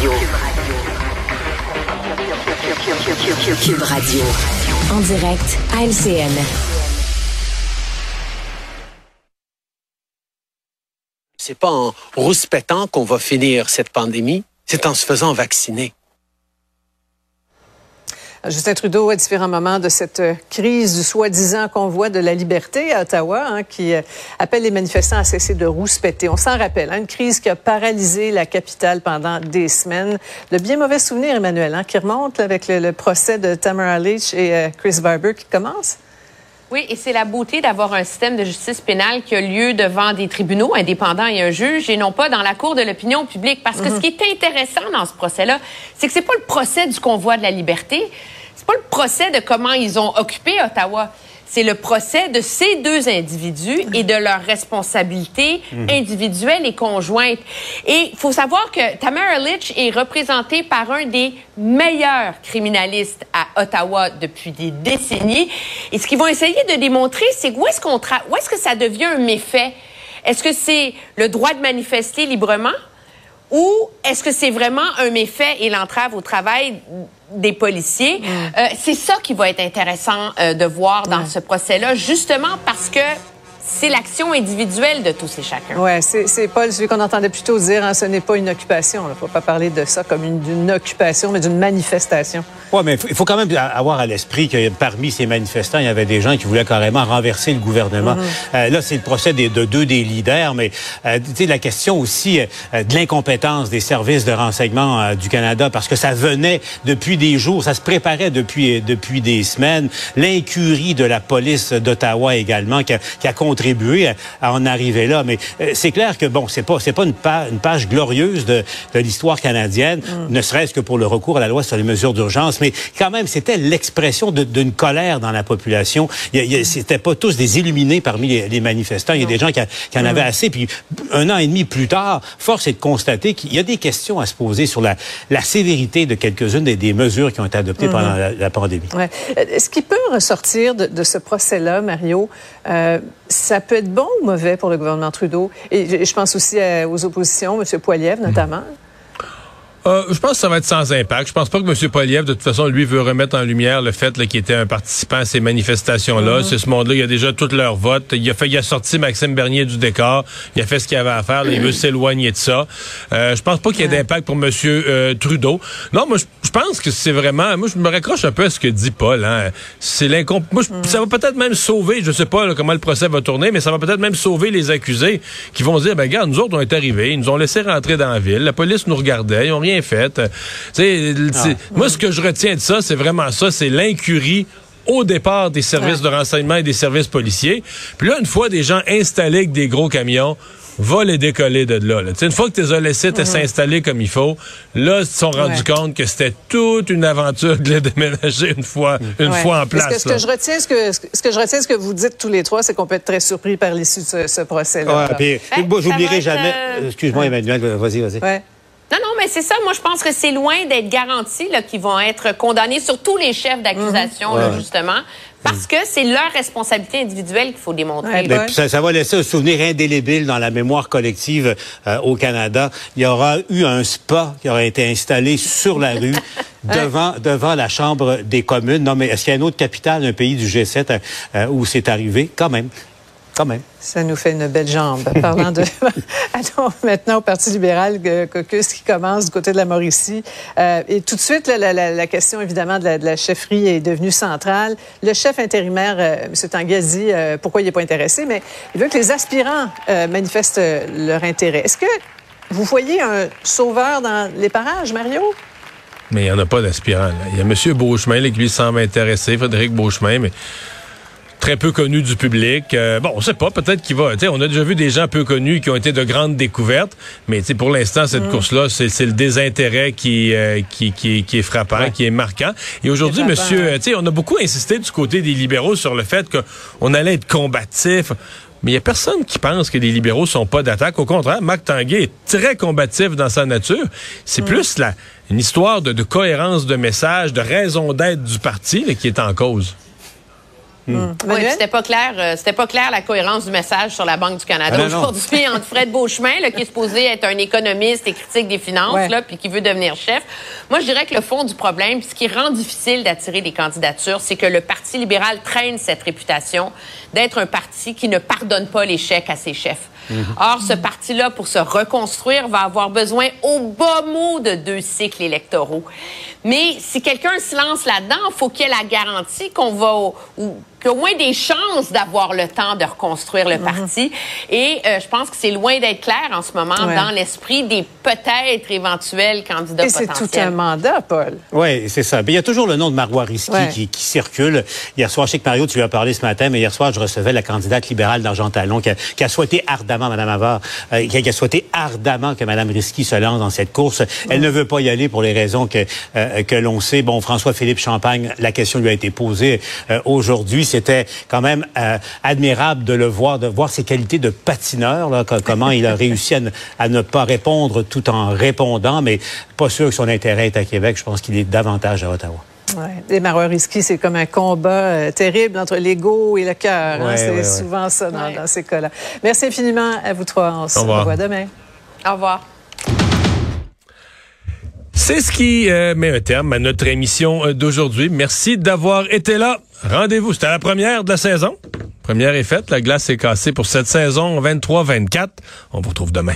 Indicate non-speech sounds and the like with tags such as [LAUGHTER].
Radio. Cube Radio. En direct à LCN. C'est pas en rouspétant qu'on va finir cette pandémie, c'est en se faisant vacciner. Justin Trudeau, à différents moments de cette crise du soi-disant convoi de la liberté à Ottawa, hein, qui euh, appelle les manifestants à cesser de rouspéter. On s'en rappelle, hein, une crise qui a paralysé la capitale pendant des semaines. De bien mauvais souvenirs, Emmanuel, hein, qui remonte avec le, procès de Tamara Leach et euh, Chris Barber qui commence. Oui, et c'est la beauté d'avoir un système de justice pénale qui a lieu devant des tribunaux indépendants et un juge et non pas dans la cour de l'opinion publique. Parce que ce mhm. qui est intéressant dans ce procès-là, c'est que c'est pas le procès du convoi de la liberté, c'est pas le procès de comment ils ont occupé Ottawa c'est le procès de ces deux individus et de leurs responsabilités mhm. individuelles et conjointes. Et il faut savoir que Tamara Litch est représentée par un des meilleurs criminalistes à Ottawa depuis des décennies. Et ce qu'ils vont essayer de démontrer, c'est où est-ce qu'on où est-ce que ça devient un méfait? Est-ce que c'est le droit de manifester librement? Ou est-ce que c'est vraiment un méfait et l'entrave au travail des policiers? Mm. Euh, c'est ça qui va être intéressant euh, de voir dans ce procès-là, justement parce que c'est l'action individuelle de tous et chacun. Oui, c'est Paul, celui qu'on entendait plutôt dire, hein, ce n'est pas une occupation. Il ne faut pas parler de ça comme une, occupation, mais d'une manifestation. Oui, mais il faut quand même avoir à l'esprit que parmi ces manifestants, il y avait des gens qui voulaient carrément renverser le gouvernement. Mhm. Euh, là, c'est le procès de deux des leaders, mais euh, la question aussi euh, de l'incompétence des services de renseignement euh, du Canada, parce que ça venait depuis des jours, ça se préparait depuis, depuis des semaines. L'incurie de la police d'Ottawa également, qui a, qui a contribué à, en arriver là. Mais euh, c'est clair que bon, c'est pas c'est pas une, une, page glorieuse de, de l'histoire canadienne, mm. ne serait-ce que pour le recours à la loi sur les mesures d'urgence, mais quand même c'était l'expression d'une colère dans la population. C'était pas tous des illuminés parmi les, manifestants. Il y a des gens qui, qui en avaient mm. assez. Puis un an et demi plus tard, force est de constater qu'il y a des questions à se poser sur la, la sévérité de quelques-unes des, des, mesures qui ont été adoptées mm. pendant la, pandémie. Ouais. Euh, ce qui peut ressortir de, de ce procès-là, Mario, euh, ça peut être bon ou mauvais pour le gouvernement Trudeau? Et je pense aussi aux oppositions, M. Poiliev notamment. Euh, je pense que ça va être sans impact. Je pense pas que M. Poliev, de toute façon, lui, veut remettre en lumière le fait qu'il était un participant à ces manifestations-là. Mm-hmm. C'est ce monde-là, il a déjà tout leur vote. Il a fait, il a sorti Maxime Bernier du décor. Il a fait ce qu'il avait à faire. il veut [CLEARS THROAT] s'éloigner de ça. Euh, je pense pas qu'il y ait d'impact pour M. Euh, Trudeau. Non, moi, je pense que c'est vraiment... Moi, je me raccroche un peu à ce que dit Paul. Hein. C'est l'incomp... Moi, ça va peut-être même sauver, je sais pas comment le procès va tourner, mais ça va peut-être même sauver les accusés qui vont dire, ben regarde, nous autres, on est arrivés, ils nous ont laissé rentrer dans la ville, la police nous regardait, ils ont rien fait. Ah. Moi, ce que je retiens de ça, c'est vraiment ça, c'est l'incurie au départ des services de renseignement et des services policiers. Puis là, une fois des gens installés avec des gros camions, va les décoller de là. Une fois que tu les as laissés s'installer comme il faut, là, ils se sont rendus compte que c'était toute une aventure de les déménager une fois, une fois en place. ce, que, je retiens, ce, que, ce que je retiens, ce que vous dites tous les trois, c'est qu'on peut être très surpris par l'issue de ce, procès-là. Ouais, puis, j'oublierai jamais. Euh, Excuse-moi, Emmanuel, vas-y, vas-y. Mais c'est ça. Moi, je pense que c'est loin d'être garanti qu'ils vont être condamnés, surtout les chefs d'accusation, justement. Parce que c'est leur responsabilité individuelle qu'il faut démontrer. Ben, ça, ça, va laisser un souvenir indélébile dans la mémoire collective euh, au Canada. Il y aura eu un spa qui aura été installé sur la rue [LAUGHS] devant devant la Chambre des communes. Non, mais est-ce qu'il y a une autre capitale, un pays du G7 euh, euh, où c'est arrivé? Quand même. Ça nous fait une belle jambe. [LAUGHS] Parlant de. [LAUGHS] Allons maintenant au Parti libéral, caucus qui commence du côté de la Mauricie. Euh, et tout de suite, la, question, évidemment, de la, chefferie est devenue centrale. Le chef intérimaire, euh, M. Tanguy, a dit euh, pourquoi il n'est pas intéressé, mais il veut que les aspirants manifestent leur intérêt. Est-ce que vous voyez un sauveur dans les parages, Mario? Mais il n'y en a pas d'aspirant. Il y a M. Beauchemin qui lui semble intéressé, Frédéric Beauchemin, mais très peu connu du public. Euh, bon, on sait pas, peut-être qu'il va. On a déjà vu des gens peu connus qui ont été de grandes découvertes, mais pour l'instant, cette mm. course-là, c'est le désintérêt qui, euh, qui, qui, qui, est frappant, qui est marquant. Et aujourd'hui, monsieur, on a beaucoup insisté du côté des libéraux sur le fait qu'on allait être combatif. Mais il n'y a personne qui pense que les libéraux sont pas d'attaque. Au contraire, Marc Tanguay est très combatif dans sa nature. C'est mm. plus la, une histoire de, de, cohérence de message, de raison d'être du parti qui est en cause. Hmm. Oui, c'était pas clair. Euh, c'était pas clair la cohérence du message sur la Banque du Canada ah, aujourd'hui entre Fred Beauchemin, là, qui est supposé être un économiste et critique des finances, là, puis qui veut devenir chef. Moi, je dirais que le fond du problème, ce qui rend difficile d'attirer des candidatures, c'est que le Parti libéral traîne cette réputation d'être un parti qui ne pardonne pas l'échec à ses chefs. Mhm. Or, ce parti-là, pour se reconstruire, va avoir besoin au bas mot de deux cycles électoraux. Mais si quelqu'un se lance là-dedans, il faut qu'il y ait la garantie qu'on va, qu'il y moins des chances d'avoir le temps de reconstruire le mhm. parti. Et euh, je pense que c'est loin d'être clair en ce moment dans l'esprit des peut-être éventuels candidats Et c'est tout un mandat, Paul. Oui, c'est ça. Mais il y a toujours le nom de Marois Risky qui, circule. Hier soir, je sais que Mario, tu lui as parlé ce matin, mais hier soir, je recevais la candidate libérale d'Argent Talon qui, qui a, souhaité ardemment, Mme Avard, euh, qui, a, souhaité ardemment que Mme Risky se lance dans cette course. Elle ne veut pas y aller pour les raisons que, euh, que l'on sait. Bon, François-Philippe Champagne, la question lui a été posée aujourd'hui c'était quand même euh, admirable de le voir, de voir ses qualités de patineur, là, comment il a réussi à ne, pas répondre tout en répondant, mais pas sûr que son intérêt est à Québec. Je pense qu'il est davantage à Ottawa. Ouais. Les marins risqués, c'est comme un combat euh, terrible entre l'ego et le cœur. Hein. c'est souvent ça dans, ces cas-là. Merci infiniment à vous trois. On se revoit demain. Au revoir. C'est ce qui euh, met un terme à notre émission d'aujourd'hui. Merci d'avoir été là. Rendez-vous, c'était la première de la saison. Première est faite, la glace est cassée pour cette saison 23-24. On vous retrouve demain.